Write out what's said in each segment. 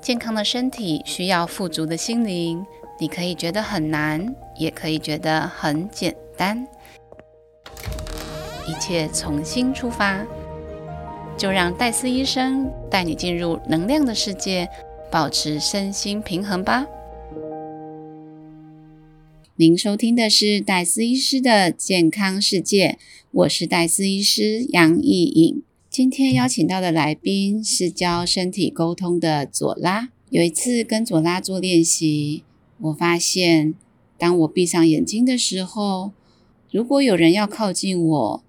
健康的身体需要富足的心灵。你可以觉得很难，也可以觉得很简单。一切重新出发，就让戴斯医生带你进入能量的世界，保持身心平衡吧。您收听的是戴斯医师的健康世界，我是戴斯医师杨艺颖。今天邀请到的来宾是教身体沟通的左拉。有一次跟左拉做练习，我发现，当我闭上眼睛的时候，如果有人要靠近我，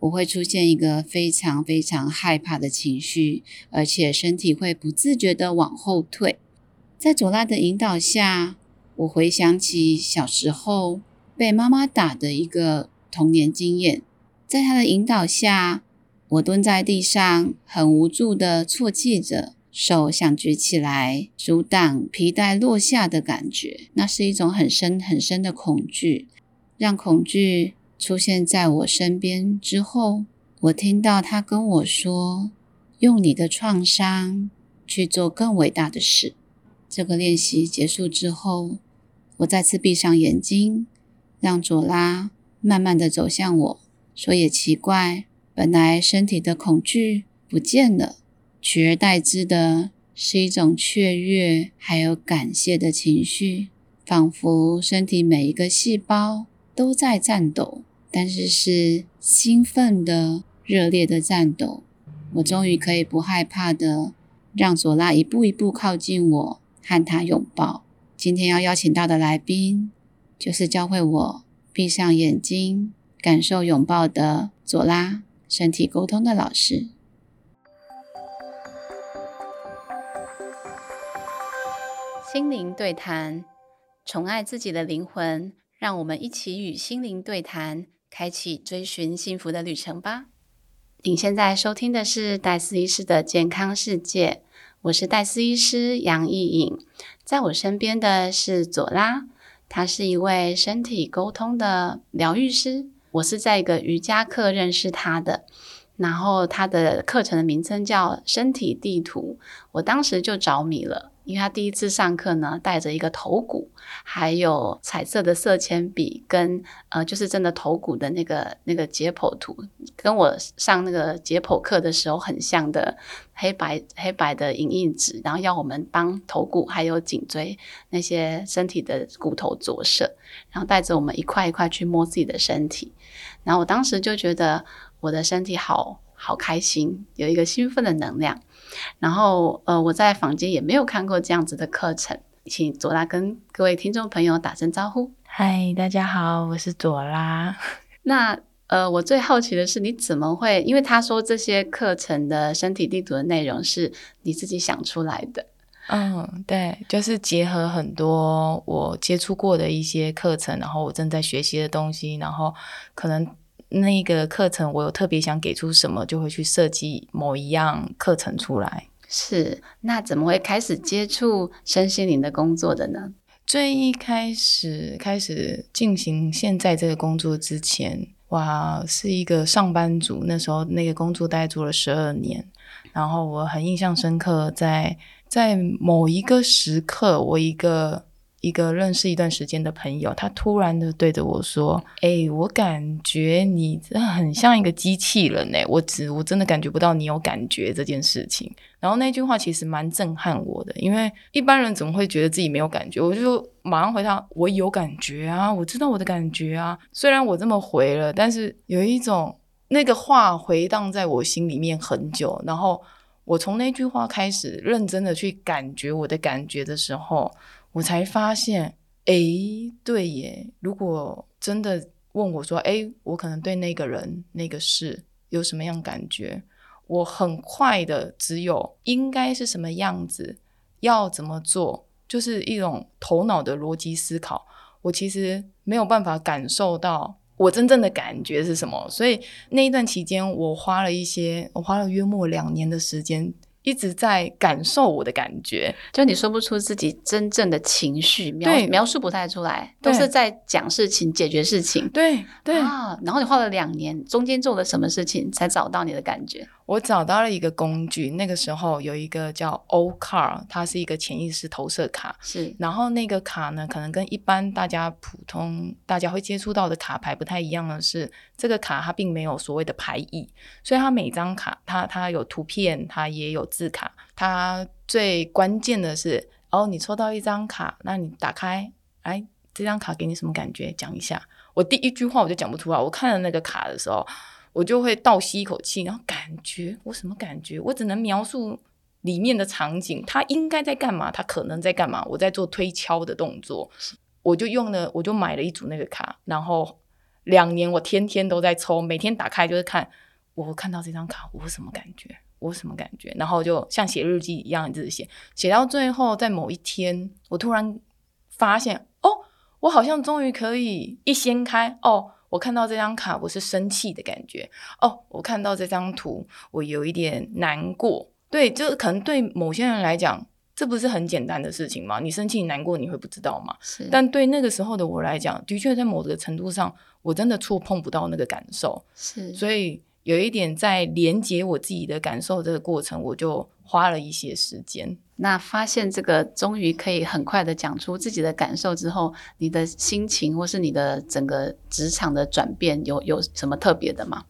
我会出现一个非常非常害怕的情绪，而且身体会不自觉的往后退。在左拉的引导下，我回想起小时候被妈妈打的一个童年经验，在她的引导下。我蹲在地上，很无助的啜泣着，手想举起来阻挡皮带落下的感觉。那是一种很深很深的恐惧。让恐惧出现在我身边之后，我听到他跟我说：“用你的创伤去做更伟大的事。”这个练习结束之后，我再次闭上眼睛，让佐拉慢慢的走向我。说也奇怪。本来身体的恐惧不见了，取而代之的是一种雀跃，还有感谢的情绪，仿佛身体每一个细胞都在颤抖，但是是兴奋的、热烈的颤抖。我终于可以不害怕的让佐拉一步一步靠近我，和他拥抱。今天要邀请到的来宾，就是教会我闭上眼睛感受拥抱的佐拉。身体沟通的老师，心灵对谈，宠爱自己的灵魂，让我们一起与心灵对谈，开启追寻幸福的旅程吧。你现在收听的是戴斯医师的健康世界，我是戴斯医师杨艺颖，在我身边的是佐拉，她是一位身体沟通的疗愈师。我是在一个瑜伽课认识他的，然后他的课程的名称叫身体地图，我当时就着迷了。因为他第一次上课呢，带着一个头骨，还有彩色的色铅笔，跟呃，就是真的头骨的那个那个解剖图，跟我上那个解剖课的时候很像的黑白黑白的影印纸，然后要我们帮头骨还有颈椎那些身体的骨头着色，然后带着我们一块一块去摸自己的身体，然后我当时就觉得我的身体好好开心，有一个兴奋的能量。然后，呃，我在坊间也没有看过这样子的课程，请左拉跟各位听众朋友打声招呼。嗨，大家好，我是左拉。那，呃，我最好奇的是，你怎么会？因为他说这些课程的身体地图的内容是你自己想出来的。嗯，对，就是结合很多我接触过的一些课程，然后我正在学习的东西，然后可能。那个课程，我有特别想给出什么，就会去设计某一样课程出来。是，那怎么会开始接触身心灵的工作的呢？最一开始开始进行现在这个工作之前，哇，是一个上班族。那时候那个工作大概做了十二年，然后我很印象深刻，在在某一个时刻，我一个。一个认识一段时间的朋友，他突然的对着我说：“哎，我感觉你很像一个机器人呢，我只我真的感觉不到你有感觉这件事情。”然后那句话其实蛮震撼我的，因为一般人怎么会觉得自己没有感觉？我就马上回他：“我有感觉啊，我知道我的感觉啊。”虽然我这么回了，但是有一种那个话回荡在我心里面很久。然后我从那句话开始认真的去感觉我的感觉的时候。我才发现，哎，对耶！如果真的问我说，哎，我可能对那个人、那个事有什么样感觉？我很快的只有应该是什么样子，要怎么做，就是一种头脑的逻辑思考。我其实没有办法感受到我真正的感觉是什么，所以那一段期间，我花了一些，我花了约莫两年的时间。一直在感受我的感觉，就你说不出自己真正的情绪，描描述不太出来，都是在讲事情、解决事情。对对啊，然后你花了两年，中间做了什么事情才找到你的感觉？我找到了一个工具，那个时候有一个叫 O Car，它是一个潜意识投射卡。是，然后那个卡呢，可能跟一般大家普通大家会接触到的卡牌不太一样的是，这个卡它并没有所谓的牌意，所以它每张卡它它有图片，它也有字卡。它最关键的是，哦，你抽到一张卡，那你打开，哎，这张卡给你什么感觉？讲一下。我第一句话我就讲不出来。我看了那个卡的时候。我就会倒吸一口气，然后感觉我什么感觉？我只能描述里面的场景，他应该在干嘛？他可能在干嘛？我在做推敲的动作，我就用了，我就买了一组那个卡，然后两年我天天都在抽，每天打开就是看，我看到这张卡我什么感觉？我什么感觉？然后就像写日记一样一直写，写到最后，在某一天，我突然发现，哦，我好像终于可以一掀开，哦。我看到这张卡，我是生气的感觉哦。我看到这张图，我有一点难过。对，就可能对某些人来讲，这不是很简单的事情吗？你生气、难过，你会不知道吗？是。但对那个时候的我来讲，的确在某个程度上，我真的触碰不到那个感受。是。所以有一点在连接我自己的感受这个过程，我就花了一些时间。那发现这个终于可以很快的讲出自己的感受之后，你的心情或是你的整个职场的转变有有什么特别的吗？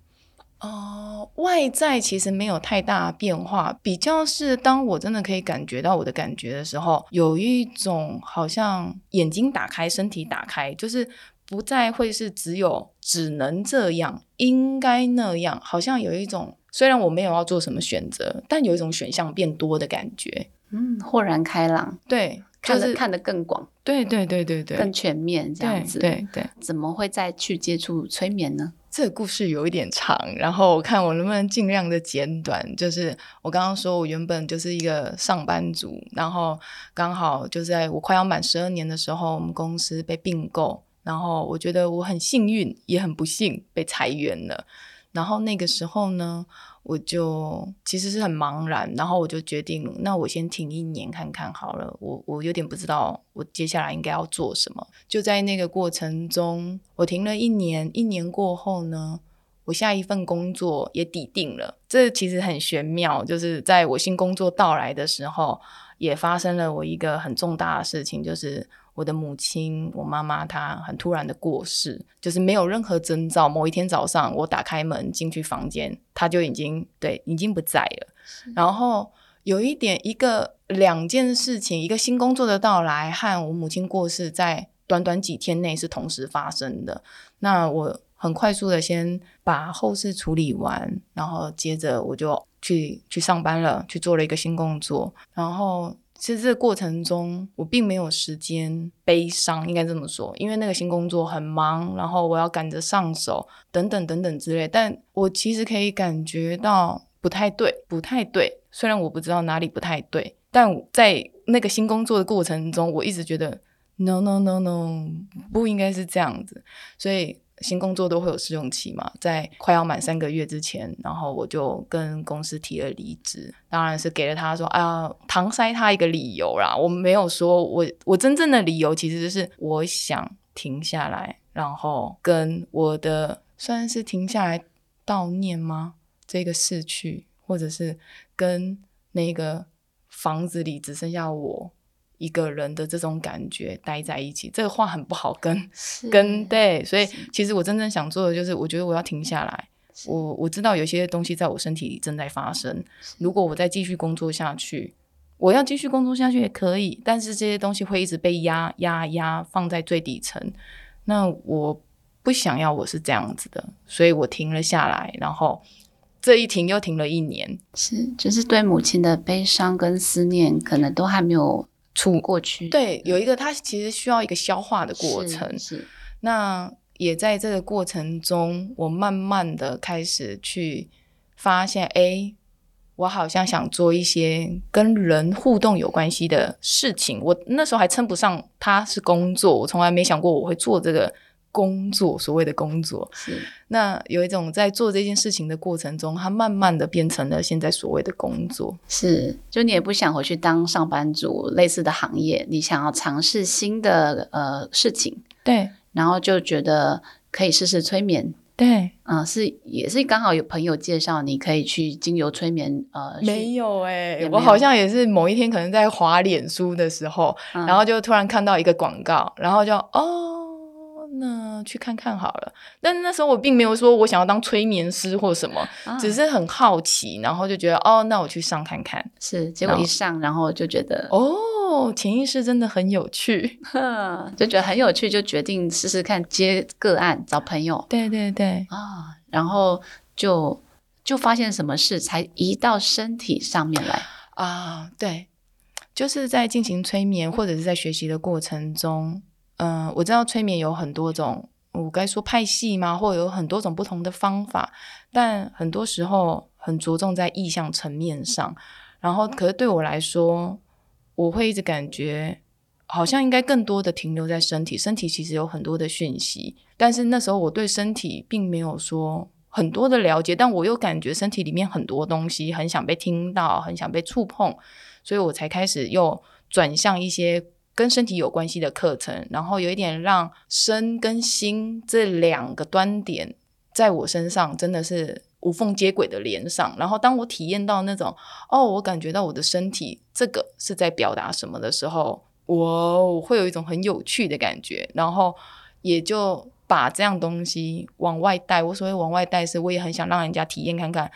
哦，外在其实没有太大变化，比较是当我真的可以感觉到我的感觉的时候，有一种好像眼睛打开，身体打开，就是不再会是只有只能这样，应该那样，好像有一种虽然我没有要做什么选择，但有一种选项变多的感觉。嗯，豁然开朗，对，看得看得更广，对对对对对，更全面这样子，对对。怎么会再去接触催眠呢？这个故事有一点长，然后我看我能不能尽量的简短。就是我刚刚说我原本就是一个上班族，然后刚好就在我快要满十二年的时候，我们公司被并购，然后我觉得我很幸运，也很不幸被裁员了。然后那个时候呢？我就其实是很茫然，然后我就决定，那我先停一年看看好了。我我有点不知道我接下来应该要做什么。就在那个过程中，我停了一年。一年过后呢，我下一份工作也抵定了。这其实很玄妙，就是在我新工作到来的时候，也发生了我一个很重大的事情，就是。我的母亲，我妈妈，她很突然的过世，就是没有任何征兆。某一天早上，我打开门进去房间，她就已经对已经不在了。然后有一点，一个两件事情，一个新工作的到来和我母亲过世，在短短几天内是同时发生的。那我很快速的先把后事处理完，然后接着我就去去上班了，去做了一个新工作，然后。其实这个过程中，我并没有时间悲伤，应该这么说，因为那个新工作很忙，然后我要赶着上手，等等等等之类。但我其实可以感觉到不太对，不太对。虽然我不知道哪里不太对，但在那个新工作的过程中，我一直觉得 no no no no，不应该是这样子，所以。新工作都会有试用期嘛，在快要满三个月之前，然后我就跟公司提了离职，当然是给了他说啊，搪塞他一个理由啦。我没有说我我真正的理由其实就是我想停下来，然后跟我的算是停下来悼念吗？这个逝去，或者是跟那个房子里只剩下我。一个人的这种感觉待在一起，这个话很不好跟 跟对，所以其实我真正想做的就是，我觉得我要停下来。我我知道有些东西在我身体里正在发生，如果我再继续工作下去，我要继续工作下去也可以，但是这些东西会一直被压压压放在最底层。那我不想要我是这样子的，所以我停了下来，然后这一停又停了一年。是，就是对母亲的悲伤跟思念，可能都还没有。出过去，对，有一个它其实需要一个消化的过程。是，那也在这个过程中，我慢慢的开始去发现，哎，我好像想做一些跟人互动有关系的事情。我那时候还称不上它是工作，我从来没想过我会做这个。工作，所谓的工作，是。那有一种在做这件事情的过程中，它慢慢的变成了现在所谓的工作。是，就你也不想回去当上班族，类似的行业，你想要尝试新的呃事情，对，然后就觉得可以试试催眠，对，嗯，是也是刚好有朋友介绍，你可以去精油催眠，呃，没有哎、我好像也是某一天可能在滑脸书的时候，嗯。然后就突然看到一个广告，然后就哦。那去看看好了，但那时候我并没有说我想要当催眠师或什么，啊只是很好奇，然后就觉得哦，那我去上看看。是，结果一上，然后就觉得，哦，潜意识真的很有趣。就觉得很有趣，就决定试试看接个案找朋友对对对，啊，然后就就发现什么事才移到身体上面来，啊，对，就是在进行催眠或者是在学习的过程中，嗯、我知道催眠有很多种，我该说派系吗？或者有很多种不同的方法，但很多时候很着重在意向层面上。然后，可是对我来说，我会一直感觉好像应该更多的停留在身体，身体其实有很多的讯息，但是那时候我对身体并没有说很多的了解，但我又感觉身体里面很多东西很想被听到，很想被触碰，所以我才开始又转向一些跟身体有关系的课程，然后有一点让身跟心这两个端点在我身上真的是无缝接轨的连上。然后当我体验到那种哦，我感觉到我的身体这个是在表达什么的时候，我会有一种很有趣的感觉，然后也就把这样东西往外带。我所谓往外带，是我也很想让人家体验看看，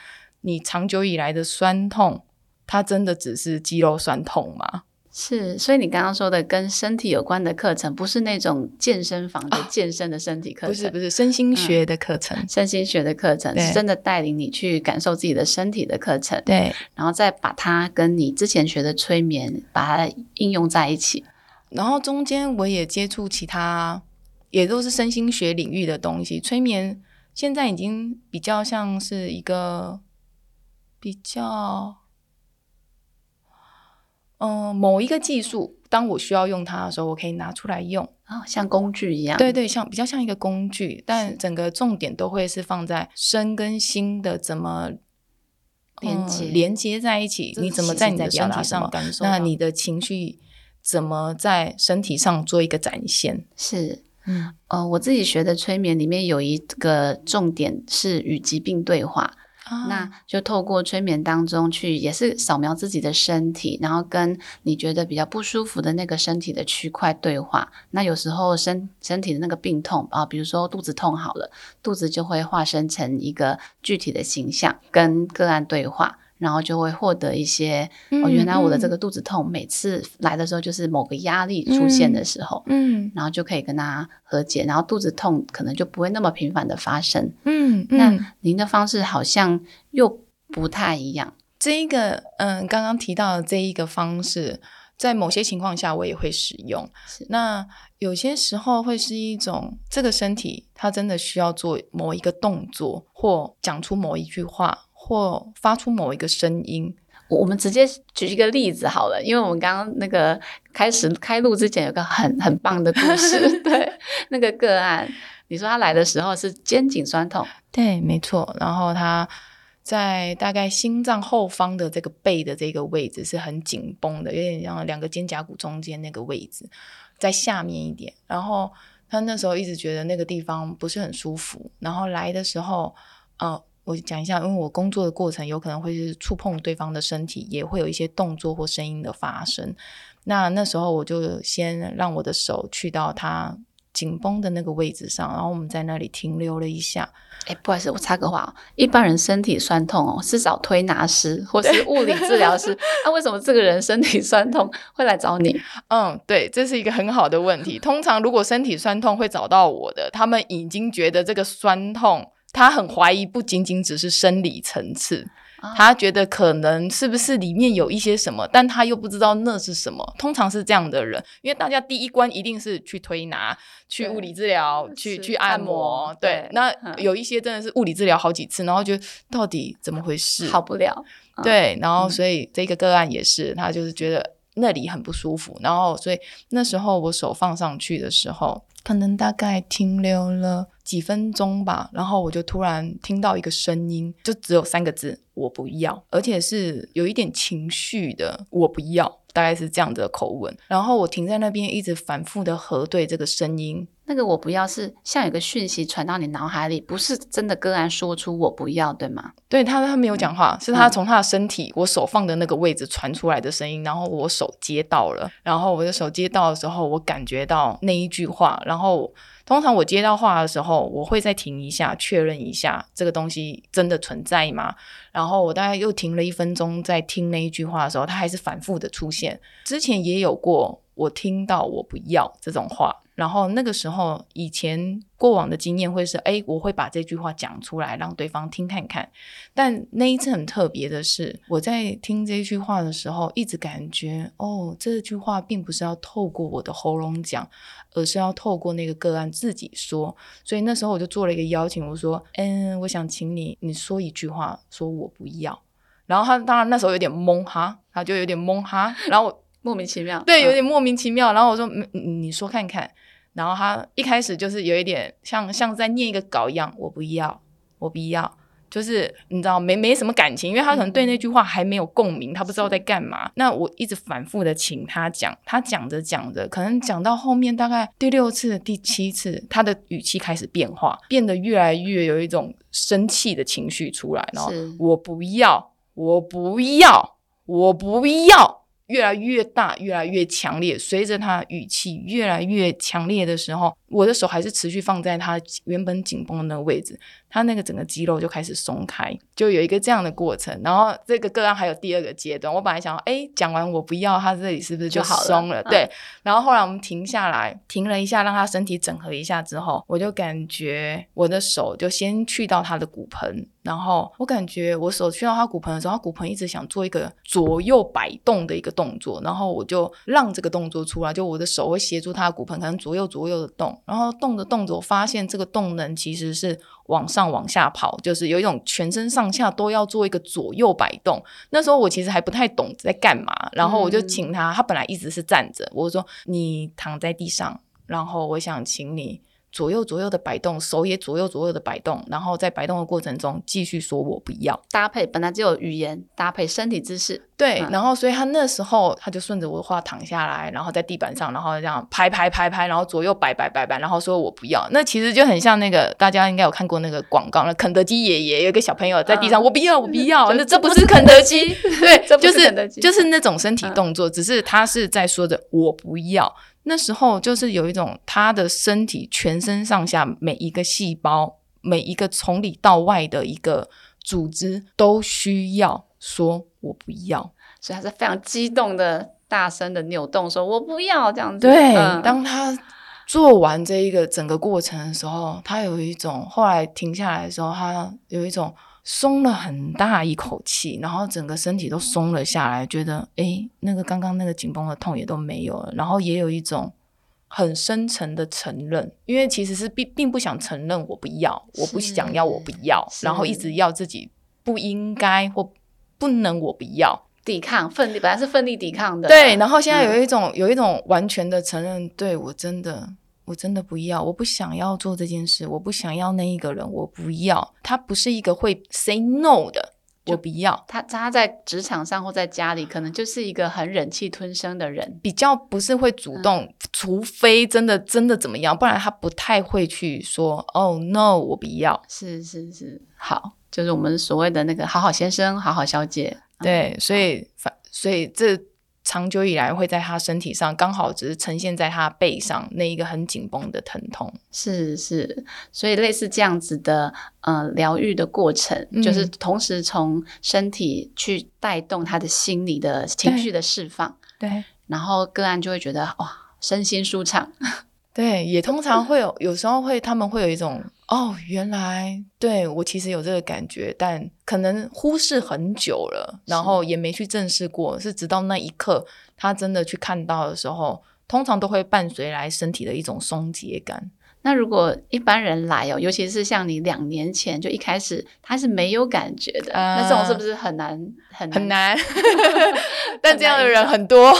你长久以来的酸痛，它真的只是肌肉酸痛吗？是，所以你刚刚说的跟身体有关的课程，不是那种健身房的健身的身体课程，不是不是，身心学的课程。身心学的课程，是真的带领你去感受自己的身体的课程，对，然后再把它跟你之前学的催眠把它应用在一起。然后中间我也接触其他，也都是身心学领域的东西。催眠现在已经比较像是一个比较，嗯、某一个技术，当我需要用它的时候，我可以拿出来用。哦，像工具一样，对对，像比较像一个工具，但整个重点都会是放在身跟心的怎么。连接嗯连接在一起，你怎么在在你的身体上感受那你的情绪怎么在身体上做一个展现？是。嗯，呃，我自己学的催眠里面有一个重点是与疾病对话，那就透过催眠当中去，也是扫描自己的身体，然后跟你觉得比较不舒服的那个身体的区块对话。那有时候身身体的那个病痛啊，比如说肚子痛好了，肚子就会化身成一个具体的形象，跟个案对话。然后就会获得一些、哦，原来我的这个肚子痛，每次来的时候就是某个压力出现的时候，嗯然后就可以跟他和解，然后肚子痛可能就不会那么频繁的发生。嗯嗯，那您的方式好像又不太一样，这一个嗯，刚刚提到的这一个方式，在某些情况下我也会使用。那有些时候会是一种这个身体它真的需要做某一个动作，或讲出某一句话，或发出某一个声音。我我们直接举一个例子好了，因为我们刚刚那个开始开录之前有个很很棒的故事，对，那个个案，你说他来的时候是肩颈酸痛，对，没错。然后他在大概心脏后方的这个背的这个位置是很紧绷的，有点像两个肩胛骨中间那个位置，在下面一点。然后他那时候一直觉得那个地方不是很舒服。然后来的时候，呃，我讲一下，因为我工作的过程有可能会是触碰对方的身体，也会有一些动作或声音的发生。那那时候我就先让我的手去到他紧绷的那个位置上，然后我们在那里停留了一下。哎，不好意思，我插个话哦，一般人身体酸痛哦，是找推拿师或是物理治疗师，那、为什么这个人身体酸痛会来找你？嗯，对，这是一个很好的问题。通常如果身体酸痛会找到我的，他们已经觉得这个酸痛，他很怀疑不仅仅只是生理层次，啊他觉得可能是不是里面有一些什么，但他又不知道那是什么。通常是这样的人，因为大家第一关一定是去推拿、去物理治疗、去去按按摩摩。对对，那嗯有一些真的是物理治疗好几次，然后觉得到底怎么回事？好不了，嗯对，然后嗯所以这个个案也是，他就是觉得那里很不舒服，然后所以那时候我手放上去的时候，可能大概停留了几分钟吧，然后我就突然听到一个声音，就只有三个字：我不要，而且是有一点情绪的，我不要。大概是这样的口吻，然后我停在那边，一直反复的核对这个声音，那那个我不要是像有个讯息传到你脑海里，不是真的个案说出我不要，对吗？对他，他没有讲话，是他从他的身体，我手放的那个位置传出来的声音，然后我手接到了，然后我的手接到的时候，我感觉到那一句话，然后通常我接到话的时候，我会再停一下，确认一下这个东西真的存在吗？然后我大概又停了一分钟，在听那一句话的时候，他还是反复的出现。之前也有过，我听到我不要这种话。然后那个时候，以前过往的经验会是，哎，我会把这句话讲出来，让对方听看看。但那一次很特别的是，我在听这句话的时候，一直感觉，哦，这句话并不是要透过我的喉咙讲，而是要透过那个个案自己说。所以那时候我就做了一个邀请，我说，嗯，我想请你，你说一句话，说我不要。然后他当然那时候有点懵哈，他就有点懵哈，然后我莫名其妙，对，有点莫名其妙。然后我说，嗯你说看看。然后他一开始就是有一点像像在念一个稿一样，我不要，我不要，就是你知道没没什么感情，因为他可能对那句话还没有共鸣，他不知道在干嘛。那我一直反复的请他讲，他讲着讲着，可能讲到后面大概第六次、第七次，他的语气开始变化，变得越来越有一种生气的情绪出来。然后我不要，我不要，我不要。越来越大，越来越强烈。随着他语气越来越强烈的时候，我的手还是持续放在他原本紧绷的那个位置。他那个整个肌肉就开始松开，就有一个这样的过程。然后这个个案还有第二个阶段。我本来想，哎，讲完我不要，他这里是不是就松了？对。然后后来我们停下来，停了一下，让他身体整合一下之后，我就感觉我的手就先去到他的骨盆。然后我感觉我手去到他骨盆的时候，他骨盆一直想做一个左右摆动的一个动作，然后我就让这个动作出来，就我的手会协助他的骨盆，可能左右左右的动，然后动着动着，我发现这个动能其实是往上往下跑，就是有一种全身上下都要做一个左右摆动。那时候我其实还不太懂在干嘛，然后我就请他，他本来一直是站着，我说你躺在地上，然后我想请你。左右左右的摆动，手也左右左右的摆动，然后在摆动的过程中继续说“我不要”。搭配本来就有语言搭配身体姿势，对。然后所以他那时候他就顺着我的话躺下来，然后在地板上，然后这样拍拍拍拍，然后左右摆摆摆摆，然后说我不要。那其实就很像那个大家应该有看过那个广告，那肯德基爷爷有一个小朋友在地上，我不要，我不要。那这不是肯德基，对，就是就是那种身体动作，只是他是在说着我不要。那时候就是有一种他的身体全身上下每一个细胞每一个从里到外的一个组织都需要说“我不要”，所以他是非常激动的、大声的扭动，说“我不要”这样子。对，当他做完这一个整个过程的时候，他有一种后来停下来的时候，他有一种。松了很大一口气，然后整个身体都松了下来，觉得哎，那个刚刚那个紧绷的痛也都没有了，然后也有一种很深沉的承认，因为其实是并并不想承认我不要，我不想要我不要，然后一直要自己不应该或不能我不要。抵抗奋力，本来是奋力抵抗的，对，然后现在有一种有一种完全的承认，对我真的。我真的不要，我不想要做这件事，我不想要那一个人，我不要。他不是一个会 say no 的，我不要。他他在职场上或在家里，可能就是一个很忍气吞声的人，比较不是会主动，除非真的真的怎么样，不然他不太会去说哦 no，我不要。是是是，好，就是我们所谓的那个好好先生，好好小姐。对，所以反所以这。长久以来会在他身体上，刚好只是呈现在他背上那一个很紧绷的疼痛。是是，所以类似这样子的呃疗愈的过程，就是同时从身体去带动他的心理的情绪的释放。对，然后个案就会觉得哇，身心舒畅。对，也通常会有，有时候会他们会有一种。哦，原来对我其实有这个感觉，但可能忽视很久了，然后也没去正视过。是直到那一刻，他真的去看到的时候，通常都会伴随来身体的一种松解感。那如果一般人来哦，尤其是像你两年前就一开始他是没有感觉的，那这种是不是很难很很难？但这样的人很多，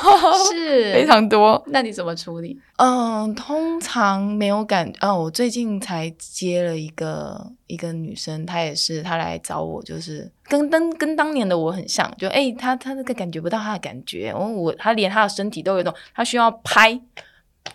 是 非常多。那你怎么处理？嗯，通常没有感哦。我最近才接了一个一个女生，她也是她来找我，就是跟当跟当年的我很像，就哎，她她那个感觉不到她的感觉，我我她连她的身体都有一种，她需要拍。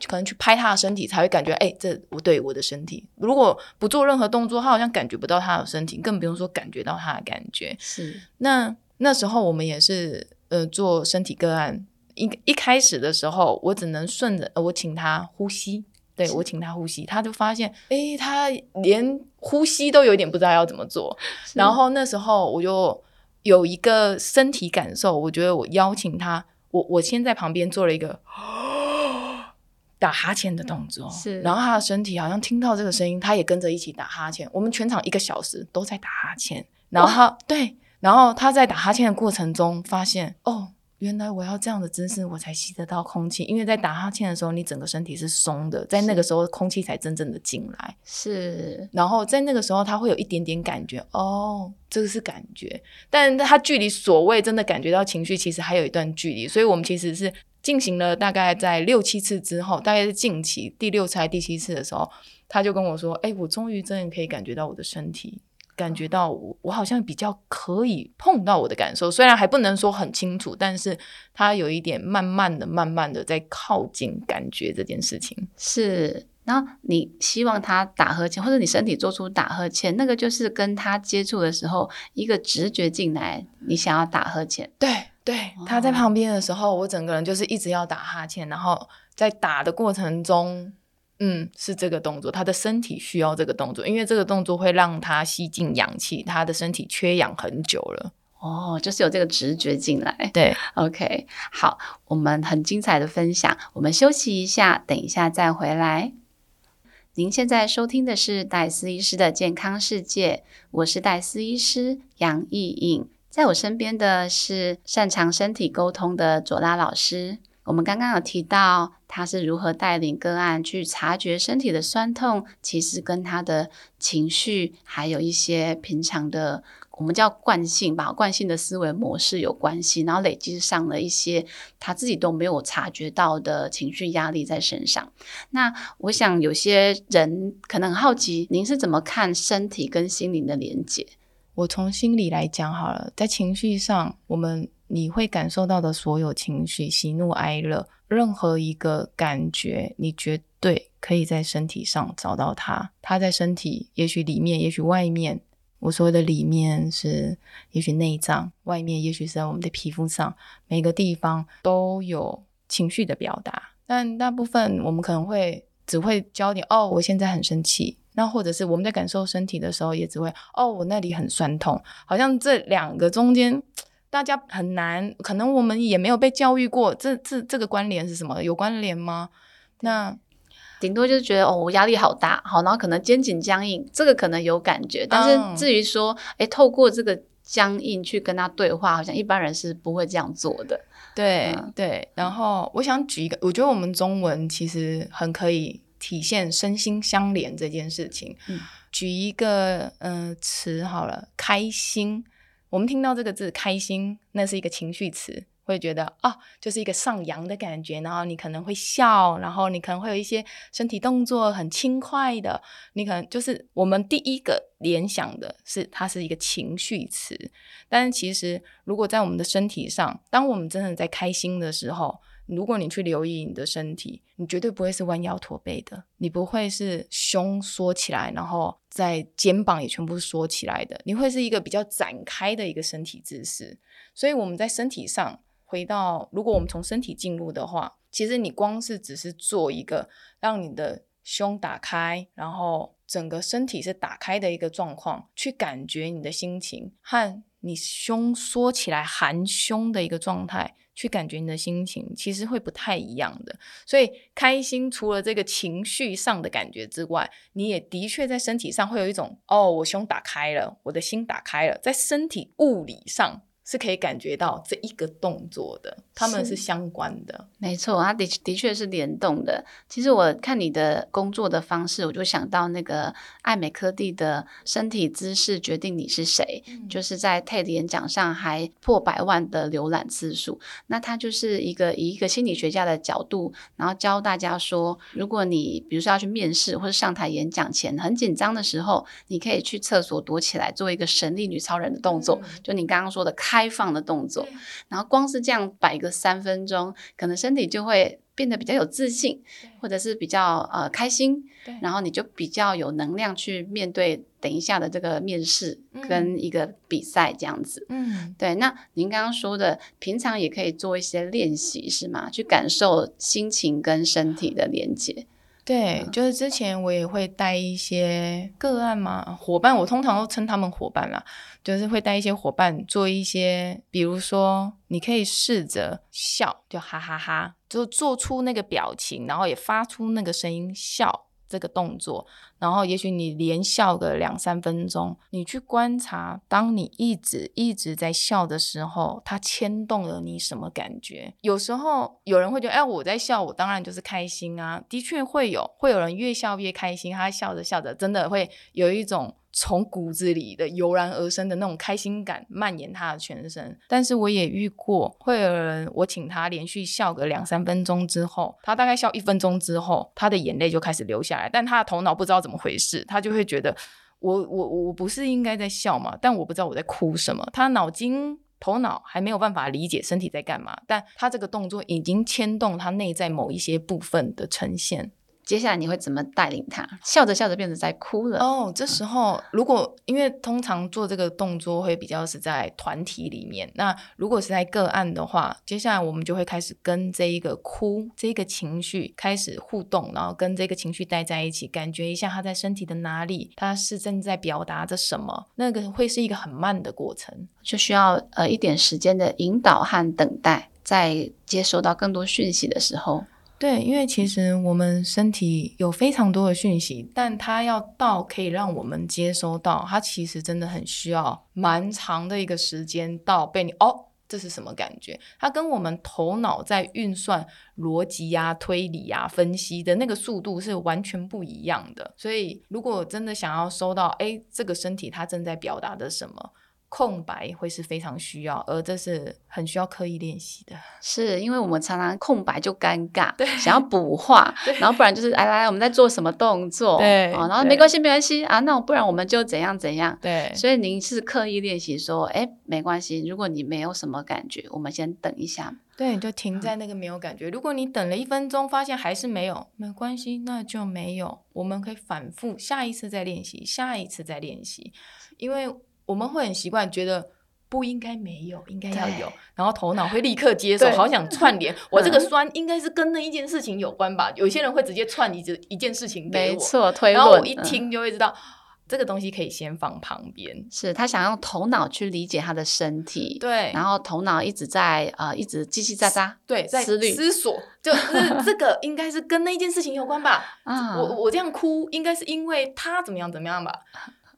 可能去拍他的身体，才会感觉哎，这我对我的身体。如果不做任何动作，他好像感觉不到他的身体，更不用说感觉到他的感觉。是那那时候我们也是呃做身体个案，一一开始的时候，我只能顺着我请他呼吸，对我请他呼吸，他就发现哎，他连呼吸都有点不知道要怎么做。然后那时候我就有一个身体感受，我觉得我邀请他。我我先在旁边做了一个打哈欠的动作，是，然后他的身体好像听到这个声音，他也跟着一起打哈欠。我们全场一个小时都在打哈欠，然后他对，然后他在打哈欠的过程中发现，哦。原来我要这样的姿势，我才吸得到空气。因为在打哈欠的时候，你整个身体是松的，在那个时候空气才真正的进来。是，然后在那个时候，他会有一点点感觉，哦，这个是感觉，但他距离所谓真的感觉到情绪，其实还有一段距离。所以我们其实是进行了大概在六七次之后，大概是近期第六次还是第七次的时候，他就跟我说：“哎，我终于真的可以感觉到我的身体。”感觉到我我好像比较可以碰到我的感受，虽然还不能说很清楚，但是他有一点慢慢的、慢慢的在靠近感觉这件事情。是，然后你希望他打呵欠，或者你身体做出打呵欠，那个就是跟他接触的时候一个直觉进来，你想要打呵欠。对对，他在旁边的时候，我整个人就是一直要打哈欠，然后在打的过程中。嗯，是这个动作，他的身体需要这个动作，因为这个动作会让他吸进氧气，他的身体缺氧很久了。哦，就是有这个直觉进来。对，OK，好，我们很精彩的分享，我们休息一下，等一下再回来。您现在收听的是戴斯医师的健康世界，我是戴斯医师杨艺颖，在我身边的是擅长身体沟通的左拉老师。我们刚刚有提到他是如何带领个案去察觉身体的酸痛，其实跟他的情绪还有一些平常的我们叫惯性吧，惯性的思维模式有关系，然后累积上了一些他自己都没有察觉到的情绪压力在身上。那我想有些人可能很好奇，您是怎么看身体跟心灵的连接？我从心理来讲好了，在情绪上，我们。你会感受到的所有情绪，喜怒哀乐，任何一个感觉，你绝对可以在身体上找到它。它在身体，也许里面，也许外面。我所谓的里面是，也许内脏；外面，也许是在我们的皮肤上。每个地方都有情绪的表达，但大部分我们可能会只会焦点哦，我现在很生气。那或者是我们在感受身体的时候，也只会哦，我那里很酸痛。好像这两个中间。大家很难，可能我们也没有被教育过，这这这个关联是什么？有关联吗？那顶多就是觉得哦，我压力好大，好，然后可能肩颈僵硬，这个可能有感觉。但是至于说，哎，透过这个僵硬去跟他对话，好像一般人是不会这样做的。对对。然后我想举一个，我觉得我们中文其实很可以体现身心相连这件事情。嗯。举一个嗯词好了，开心。我们听到这个字“开心”，那是一个情绪词，会觉得啊，就是一个上扬的感觉。然后你可能会笑，然后你可能会有一些身体动作很轻快的。你可能就是我们第一个联想的是它是一个情绪词。但是其实，如果在我们的身体上，当我们真的在开心的时候，如果你去留意你的身体，你绝对不会是弯腰驼背的，你不会是胸缩起来，然后在肩膀也全部缩起来的，你会是一个比较展开的一个身体姿势。所以我们在身体上回到，如果我们从身体进入的话，其实你光是只是做一个让你的胸打开，然后整个身体是打开的一个状况，去感觉你的心情和你胸缩起来含胸的一个状态。去感觉你的心情，其实会不太一样的。所以开心除了这个情绪上的感觉之外，你也的确在身体上会有一种哦，我胸打开了，我的心打开了，在身体物理上。是可以感觉到这一个动作的，他们是相关的。没错，它的的确是联动的。其实我看你的工作的方式，我就想到那个爱美科蒂的身体姿势决定你是谁，就是在 TED 演讲上还破百万的浏览次数。那他就是一个以一个心理学家的角度，然后教大家说，如果你比如说要去面试或者上台演讲前很紧张的时候，你可以去厕所躲起来，做一个神力女超人的动作，就你刚刚说的。开放的动作，然后光是这样摆个个三分钟，可能身体就会变得比较有自信，或者是比较呃开心，然后你就比较有能量去面对等一下的这个面试跟一个比赛这样子。嗯，对。那您刚刚说的，平常也可以做一些练习，是吗？去感受心情跟身体的连接。对，就是之前我也会带一些个案嘛，伙伴，我通常都称他们伙伴啦，就是会带一些伙伴做一些，比如说，你可以试着笑，就哈哈哈，就做出那个表情，然后也发出那个声音笑。这个动作，然后也许你连笑个两三分钟，你去观察，当你一直一直在笑的时候，它牵动了你什么感觉？有时候有人会觉得，哎，我在笑，我当然就是开心啊。的确会有，会有人越笑越开心，他笑着笑着，真的会有一种。从骨子里的油然而生的那种开心感蔓延他的全身，但是我也遇过会有人，我请他连续笑个两三分钟之后，他大概笑一分钟之后，他的眼泪就开始流下来，但他的头脑不知道怎么回事，他就会觉得我我我不是应该在笑吗？但我不知道我在哭什么，他脑筋头脑还没有办法理解身体在干嘛，但他这个动作已经牵动他内在某一些部分的呈现。接下来你会怎么带领他？笑着笑着变成在哭了哦。这时候，如果因为通常做这个动作会比较是在团体里面，那如果是在个案的话，接下来我们就会开始跟这一个哭这个情绪开始互动，然后跟这个情绪待在一起，感觉一下他在身体的哪里，他是正在表达着什么。那个会是一个很慢的过程，就需要呃一点时间的引导和等待，在接收到更多讯息的时候。对，因为其实我们身体有非常多的讯息，但它要到可以让我们接收到，它其实真的很需要蛮长的一个时间到被你哦，这是什么感觉？它跟我们头脑在运算逻辑呀、推理呀、分析的那个速度是完全不一样的。所以，如果真的想要收到，哎，这个身体它正在表达的什么？空白会是非常需要，而这是很需要刻意练习的。是因为我们常常空白就尴尬，对，想要补画，然后不然就是哎来来，我们在做什么动作？对，然后没关系没关系啊，那不然我们就怎样怎样？对，所以您是刻意练习说，哎，没关系，如果你没有什么感觉，我们先等一下。对，就停在那个没有感觉。如果你等了一分钟，发现还是没有，没关系，那就没有。我们可以反复，下一次再练习，下一次再练习，因为。我们会很习惯觉得不应该没有，应该要有，然后头脑会立刻接受，好想串联。我这个酸应该是跟那一件事情有关吧？有些人会直接串一一件事情给我，没错，推然后我一听就会知道这个东西可以先放旁边。是他想用头脑去理解他的身体，对，然后头脑一直在呃一直叽叽喳喳，对，在思虑思索，就是 这个应该是跟那一件事情有关吧？啊，我我这样哭应该是因为他怎么样怎么样吧？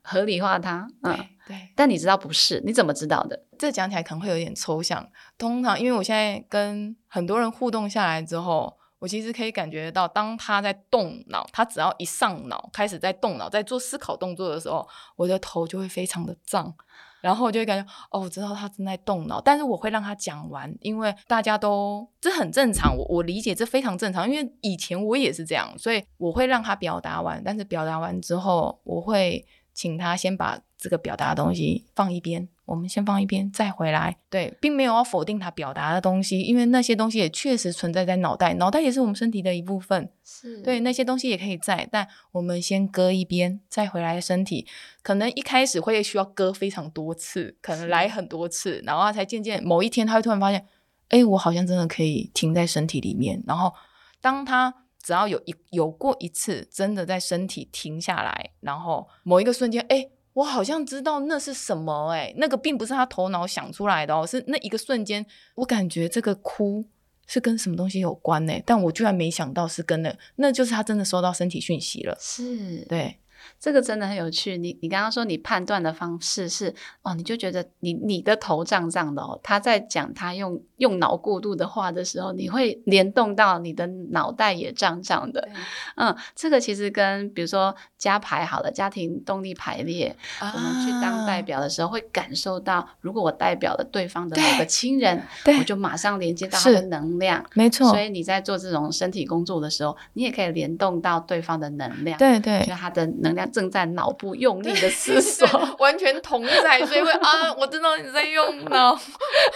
合理化他，嗯，对，但你知道不是？你怎么知道的？这讲起来可能会有点抽象。通常，因为我现在跟很多人互动下来之后，我其实可以感觉到，当他在动脑，他只要一上脑，开始在动脑，在做思考动作的时候，我的头就会非常的胀，然后我就会感觉，哦，我知道他正在动脑，但是我会让他讲完，因为大家都这很正常，我我理解这非常正常，因为以前我也是这样，所以我会让他表达完，但是表达完之后，我会。请他先把这个表达的东西放一边，我们先放一边，再回来。对，并没有要否定他表达的东西，因为那些东西也确实存在在脑袋，脑袋也是我们身体的一部分。是对那些东西也可以在，但我们先搁一边，再回来身体。可能一开始会需要割非常多次，可能来很多次，然后才渐渐某一天他会突然发现，哎，我好像真的可以停在身体里面。然后当他。只要有一有过一次，真的在身体停下来，然后某一个瞬间，哎，我好像知道那是什么，哎，那个并不是他头脑想出来的哦，是那一个瞬间，我感觉这个哭是跟什么东西有关呢？但我居然没想到是跟那，那就是他真的收到身体讯息了，是对。这个真的很有趣。你你刚刚说你判断的方式是哦，你就觉得你你的头胀胀的哦。他在讲他用用脑过度的话的时候，你会联动到你的脑袋也胀胀的。嗯，这个其实跟比如说加排好了，家庭动力排列，我们去当代表的时候会感受到，如果我代表了对方的某个亲人，我就马上连接到他的能量。没错。所以你在做这种身体工作的时候，你也可以联动到对方的能量。对对，就他的能。能量正在脑部用力的思索，完全同在，所以会啊，我知道你在用脑，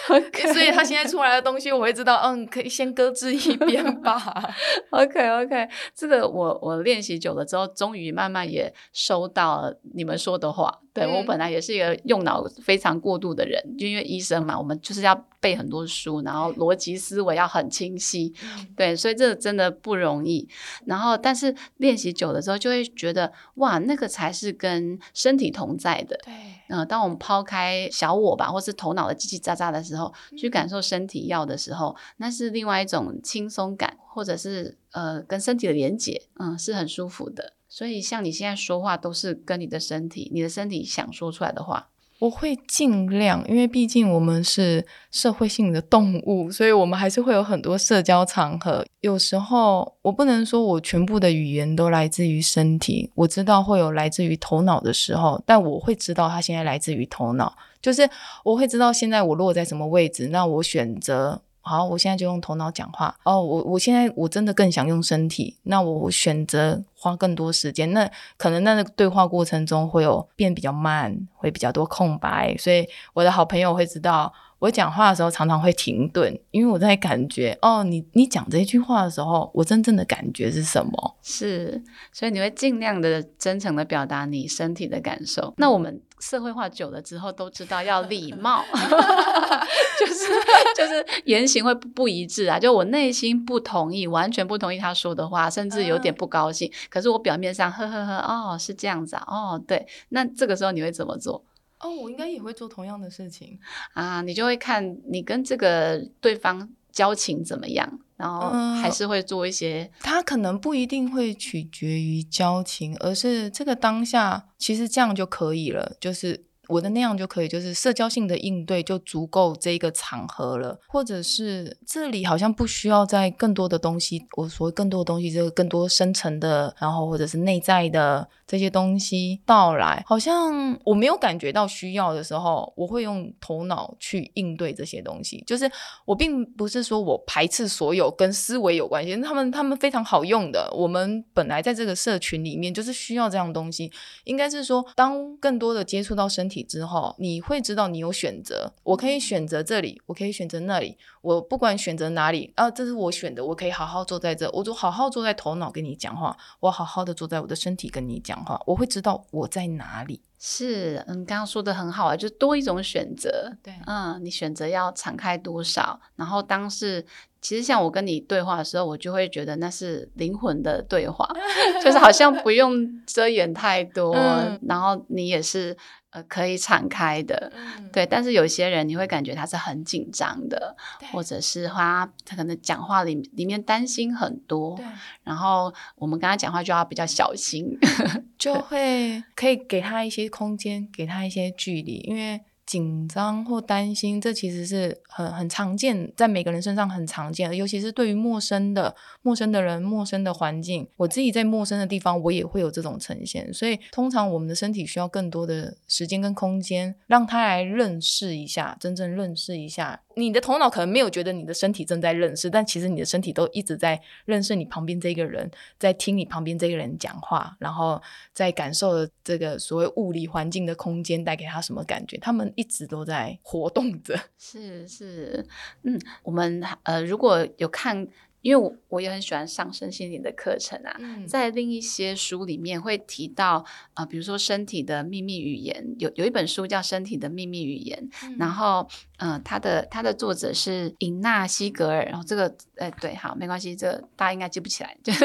所以他现在出来的东西，我会知道，嗯，可以先搁置一边吧。OK OK，这个我我练习久了之后，终于慢慢也收到你们说的话。对我本来也是一个用脑非常过度的人，就因为医生嘛，我们就是要背很多书，然后逻辑思维要很清晰，对，所以这个真的不容易。然后，但是练习久了之后，就会觉得哇，那个才是跟身体同在的。对，嗯，当我们抛开小我吧，或是头脑的叽叽喳喳的时候，去感受身体要的时候，那是另外一种轻松感，或者是呃，跟身体的连接，嗯，是很舒服的。所以，像你现在说话都是跟你的身体，你的身体想说出来的话，我会尽量，因为毕竟我们是社会性的动物，所以我们还是会有很多社交场合。有时候我不能说我全部的语言都来自于身体，我知道会有来自于头脑的时候，但我会知道它现在来自于头脑，就是我会知道现在我落在什么位置，那我选择。好，我现在就用头脑讲话。哦，我我现在我真的更想用身体，那我选择花更多时间。那可能那个对话过程中会有变比较慢，会比较多空白，所以我的好朋友会知道。我讲话的时候常常会停顿，因为我在感觉哦，你你讲这句话的时候，我真正的感觉是什么？是，所以你会尽量的真诚的表达你身体的感受。那我们社会化久了之后，都知道要礼貌，就是就是言行会不一致啊。就我内心不同意，完全不同意他说的话，甚至有点不高兴，可是我表面上呵呵呵，哦，是这样子啊，哦，对，那这个时候你会怎么做？哦，我应该也会做同样的事情啊！你就会看你跟这个对方交情怎么样，然后还是会做一些。他可能不一定会取决于交情，而是这个当下其实这样就可以了，就是。我的那样就可以，就是社交性的应对就足够这个场合了，或者是这里好像不需要再更多的东西。我说更多的东西，这个更多深层的，然后或者是内在的这些东西到来，好像我没有感觉到需要的时候，我会用头脑去应对这些东西。就是我并不是说我排斥所有跟思维有关系，他们他们非常好用的。我们本来在这个社群里面就是需要这样东西，应该是说当更多的接触到身体。体之后，你会知道你有选择。我可以选择这里，我可以选择那里。我不管选择哪里啊，这是我选的。我可以好好坐在这，我就好好坐在头脑跟你讲话。我好好的坐在我的身体跟你讲话。我会知道我在哪里。是，嗯，刚刚说的很好啊，就多一种选择。对，嗯，你选择要敞开多少，然后当是。其实像我跟你对话的时候，我就会觉得那是灵魂的对话，就是好像不用遮掩太多，然后你也是呃可以敞开的，对。但是有些人你会感觉他是很紧张的，或者是他他可能讲话里里面担心很多，然后我们跟他讲话就要比较小心，就会可以给他一些空间，给他一些距离，因为。紧张或担心，这其实是很很常见，在每个人身上很常见，尤其是对于陌生的、陌生的人、陌生的环境。我自己在陌生的地方，我也会有这种呈现。所以，通常我们的身体需要更多的时间跟空间，让他来认识一下，真正认识一下。你的头脑可能没有觉得你的身体正在认识，但其实你的身体都一直在认识你旁边这个人，在听你旁边这个人讲话，然后在感受这个所谓物理环境的空间带给他什么感觉。他们一直都在活动着。是是，嗯，我们呃如果有看。因为我我也很喜欢上身心灵的课程啊，在另一些书里面会提到啊，比如说身体的秘密语言，有有一本书叫《身体的秘密语言》，然后嗯，它的它的作者是尹纳西格尔，然后这个哎对，好没关系，这大家应该记不起来，对，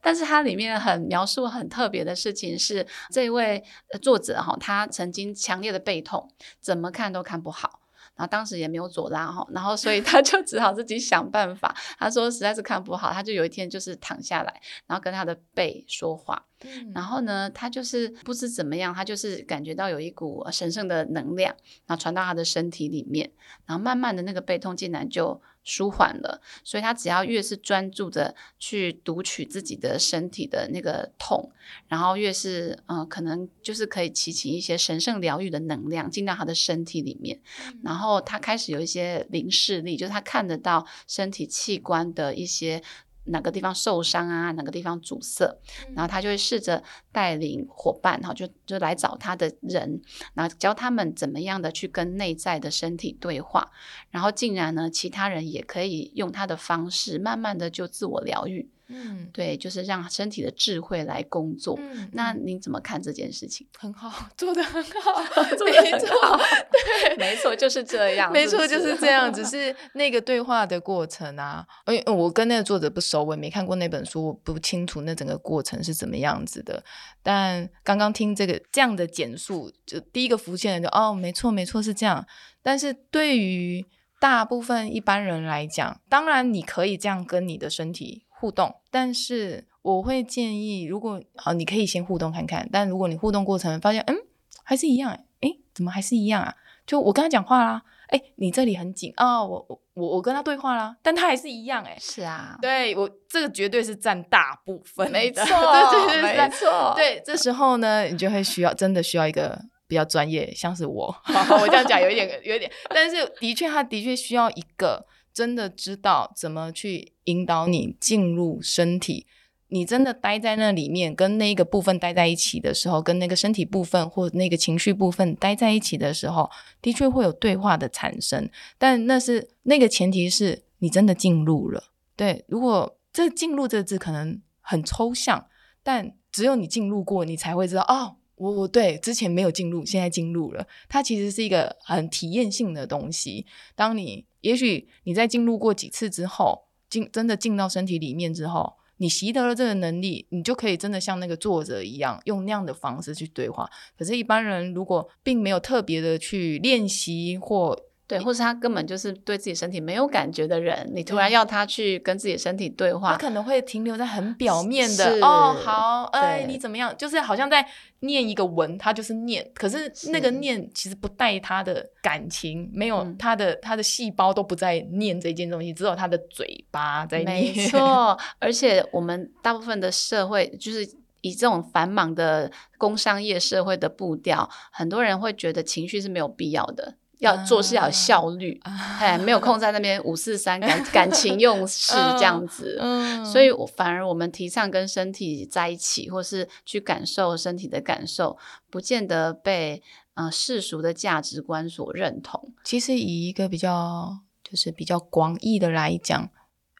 但是它里面很描述很特别的事情是，这位作者哈，他曾经强烈的背痛，怎么看都看不好。然后当时也没有左拉哈，然后所以他 就只好自己想办法。他说实在是看不好，他就有一天就是躺下来，然后跟他的背说话。然后呢，他就是不知怎么样，他就是感觉到有一股神圣的能量，然后传到他的身体里面，然后慢慢的那个背痛竟然就舒缓了。所以他只要越是专注的去读取自己的身体的那个痛，然后越是嗯，可能就是可以提起一些神圣疗愈的能量进到他的身体里面。然后他开始有一些灵视力，就是他看得到身体器官的一些。哪个地方受伤啊，哪个地方阻塞，然后他就会试着带领伙伴哈，就就来找他的人，然后教他们怎么样的去跟内在的身体对话，然后竟然呢，其他人也可以用他的方式，慢慢的就自我疗愈。嗯，对，就是让身体的智慧来工作。嗯那您怎么看这件事情？很好，做的很好，做的很没错好，对，没错，就是这样，没错，就是这样。只 是那个对话的过程啊，因为我跟那个作者不熟，我也没看过那本书，我不清楚那整个过程是怎么样子的。但刚刚听这个这样的简述，就第一个浮现的就哦，没错，没错是这样。但是对于大部分一般人来讲，当然你可以这样跟你的身体互动，但是我会建议，如果好，你可以先互动看看。但如果你互动过程发现，嗯，还是一样，哎，怎么还是一样啊？就我跟他讲话啦，哎，你这里很紧啊、我我我我跟他对话啦，但他还是一样、哎，是啊，对我这个绝对是占大部分的，没错，对对对没对错，对，这时候呢，你就会需要真的需要一个比较专业，像是我，我这样讲有一点有一点，但是的确，他的确需要一个真的知道怎么去引导你进入身体。你真的待在那里面，跟那个部分待在一起的时候，跟那个身体部分或那个情绪部分待在一起的时候，的确会有对话的产生。但那是那个前提是你真的进入了。对，如果这“进入”这个字可能很抽象，但只有你进入过，你才会知道哦，我我对之前没有进入，现在进入了。它其实是一个很体验性的东西。当你也许你在进入过几次之后，进真的进到身体里面之后，你习得了这个能力，你就可以真的像那个作者一样，用那样的方式去对话。可是，一般人如果并没有特别的去练习或对，或是他根本就是对自己身体没有感觉的人，你突然要他去跟自己的身体对话他，可能会停留在很表面的哦，好，哎，你怎么样？就是好像在念一个文，他就是念，可是那个念其实不带他的感情，没有嗯他的、他的细胞都不在念这件东西，只有他的嘴巴在念没念。错，而且我们大部分的社会就是。以这种繁忙的工商业社会的步调，很多人会觉得情绪是没有必要的，要做事要有效率，哎、没有空在那边五四三感 感情用事这样子。嗯，所以我反而我们提倡跟身体在一起，或是去感受身体的感受，不见得被呃世俗的价值观所认同。其实以一个比较就是比较广义的来讲，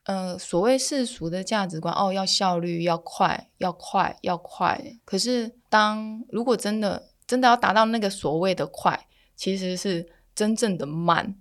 呃，所谓世俗的价值观，哦，要效率，要快，要快，要快。可是当如果真的真的要达到那个所谓的快，其实是真正的慢。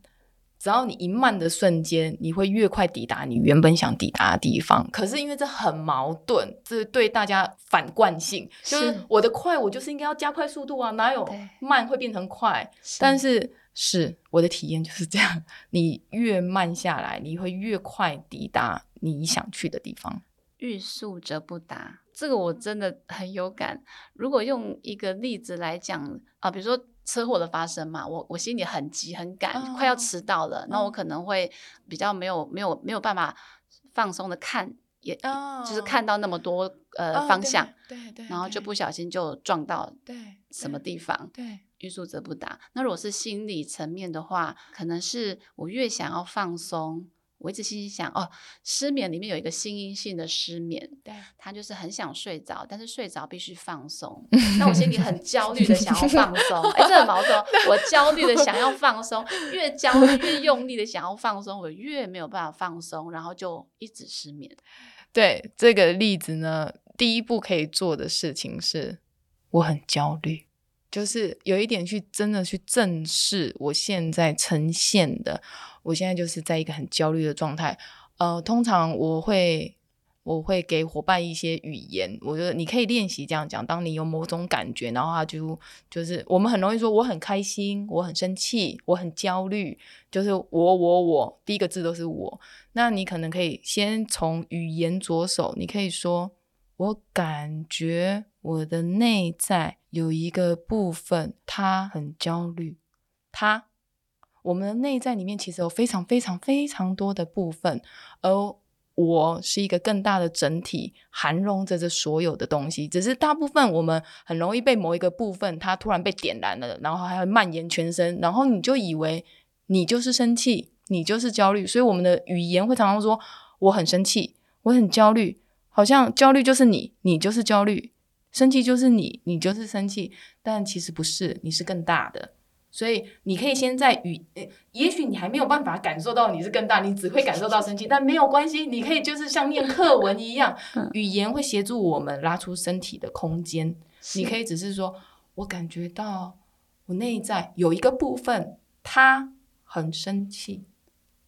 只要你一慢的瞬间，你会越快抵达你原本想抵达的地方。可是因为这很矛盾，这对大家反惯性，就是是我的快，我就是应该要加快速度啊，哪有慢会变成快？但是是我的体验就是这样，你越慢下来，你会越快抵达你想去的地方。欲速则不达，这个我真的很有感。如果用一个例子来讲啊，比如说车祸的发生嘛，我我心里很急很赶，哦快要迟到了，那我嗯可能会比较没有没有没有办法放松的看，也、哦就是看到那么多呃、哦方向，对对对然后就不小心就撞到对什么地方。对欲速则不达。那如果是心理层面的话，可能是我越想要放松，我一直心里想哦，失眠里面有一个心因性的失眠，对他就是很想睡着，但是睡着必须放松。那我心里很焦虑的想要放松，哎，这很矛盾哦。我焦虑的想要放松，越焦虑越用力的想要放松，我越没有办法放松，然后就一直失眠。对，这个例子呢，第一步可以做的事情是，我很焦虑，就是有一点去真的去正视我现在呈现的，我现在就是在一个很焦虑的状态。呃，通常我会我会给伙伴一些语言，我觉得你可以练习这样讲。当你有某种感觉，然后他就就是我们很容易说我很开心，我很生气，我很焦虑，就是我我我，第一个字都是我。那你可能可以先从语言着手，你可以说：“我感觉我的内在有一个部分，它很焦虑。它，我们的内在里面其实有非常非常非常多的部分，而我是一个更大的整体，含容着这所有的东西。只是大部分我们很容易被某一个部分，它突然被点燃了，然后还会蔓延全身，然后你就以为你就是生气。”你就是焦虑，所以我们的语言会常常说我很生气，我很焦虑，好像焦虑就是你，你就是焦虑，生气就是你，你就是生气，但其实不是，你是更大的。所以你可以先在语，也许你还没有办法感受到你是更大，你只会感受到生气，但没有关系，你可以就是像念课文一样，语言会协助我们拉出身体的空间。你可以只是说，我感觉到我内在有一个部分，他很生气，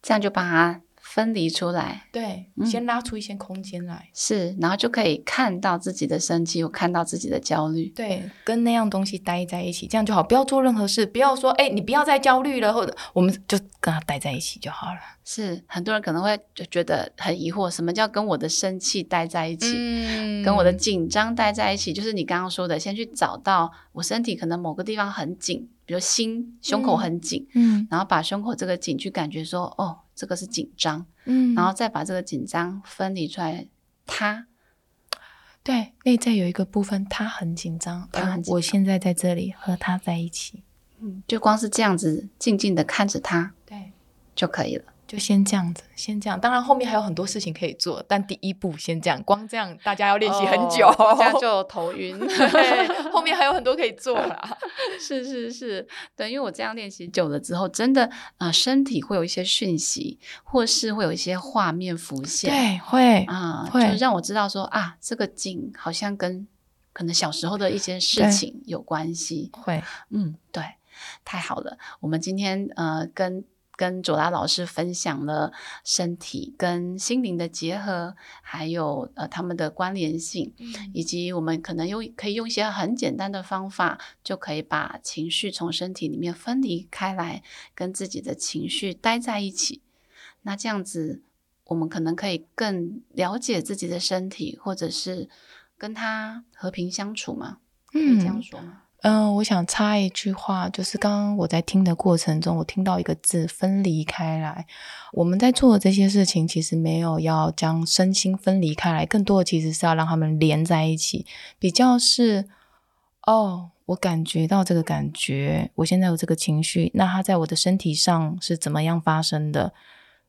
这样就把它分离出来。对，先拉出一些空间来，是，然后就可以看到自己的生气，又看到自己的焦虑。对，跟那样东西待在一起，这样就好。不要做任何事，不要说，哎，你不要再焦虑了，或者我们就跟他待在一起就好了。是，很多人可能会就觉得很疑惑，什么叫跟我的生气待在一起，跟我的紧张待在一起？就是你刚刚说的，先去找到我身体可能某个地方很紧，比如心胸口很紧，嗯，然后把胸口这个紧去感觉说，哦。这个是紧张，嗯，然后再把这个紧张分离出来。他，对，内在有一个部分，他很紧张，他很，我现在在这里和他在一起，嗯，就光是这样子静静的看着他，对，就可以了。就先这样子，先这样。当然后面还有很多事情可以做，但第一步先这样。光这样，大家要练习很久，这样就 头晕。后面还有很多可以做啦。是是是，对，因为我这样练习久了之后，真的啊，身体会有一些讯息，或是会有一些画面浮现。对，会啊，会让我知道说啊，这个景好像跟可能小时候的一些事情有关系。会，嗯，对，太好了。我们今天呃跟。跟左拉老师分享了身体跟心灵的结合，还有呃他们的关联性，以及我们可能用可以用一些很简单的方法，就可以把情绪从身体里面分离开来，跟自己的情绪待在一起。那这样子，我们可能可以更了解自己的身体，或者是跟他和平相处嘛？可以这样说吗？嗯，嗯我想插一句话，就是刚刚我在听的过程中，我听到一个字“分离开来”。我们在做的这些事情，其实没有要将身心分离开来，更多的其实是要让他们连在一起。比较是，哦，我感觉到这个感觉，我现在有这个情绪，那它在我的身体上是怎么样发生的？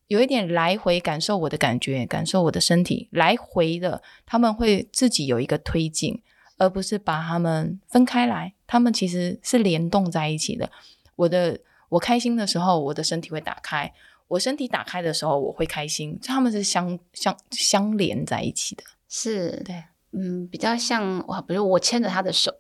有一点来回感受我的感觉，感受我的身体，来回的，他们会自己有一个推进。而不是把他们分开来，他们其实是联动在一起的。我的我开心的时候，我的身体会打开；我身体打开的时候，我会开心。他们是相相相连在一起的。是，对，嗯，比较像哇，比如我牵着他的手，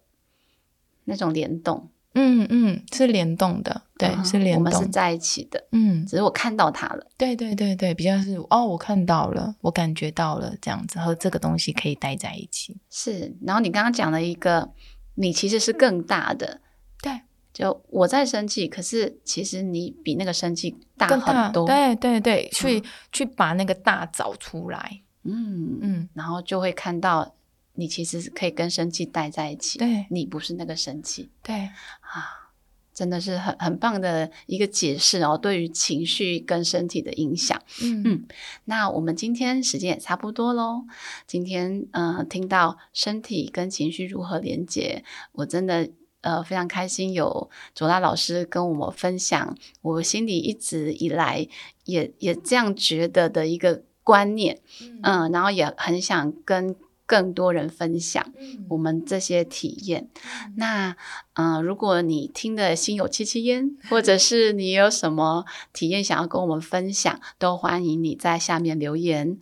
那种联动。嗯嗯，是联动的，对，是联动，我们是在一起的，嗯，只是我看到他了，对对对对，比较是哦，我看到了，我感觉到了，这样子和这个东西可以待在一起，是。然后你刚刚讲了一个，你其实是更大的，对，就我在生气，可是其实你比那个生气大很多，对对对，去去把那个大找出来，嗯嗯，然后就会看到。你其实是可以跟生气待在一起，对，你不是那个生气，对。啊，真的是很很棒的一个解释哦，对于情绪跟身体的影响，嗯。嗯，那我们今天时间也差不多喽，今天呃听到身体跟情绪如何连接，我真的呃非常开心，有卓拉老师跟我们分享，我心里一直以来也也这样觉得的一个观念，嗯，然后也很想跟。更多人分享我们这些体验。那，嗯，如果你听的心有戚戚焉，或者是你有什么体验想要跟我们分享，都欢迎你在下面留言。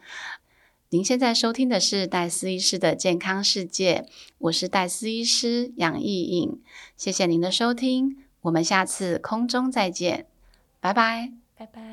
您现在收听的是戴思医师的健康世界，我是戴思医师杨艺颖。谢谢您的收听，我们下次空中再见，拜拜，拜拜。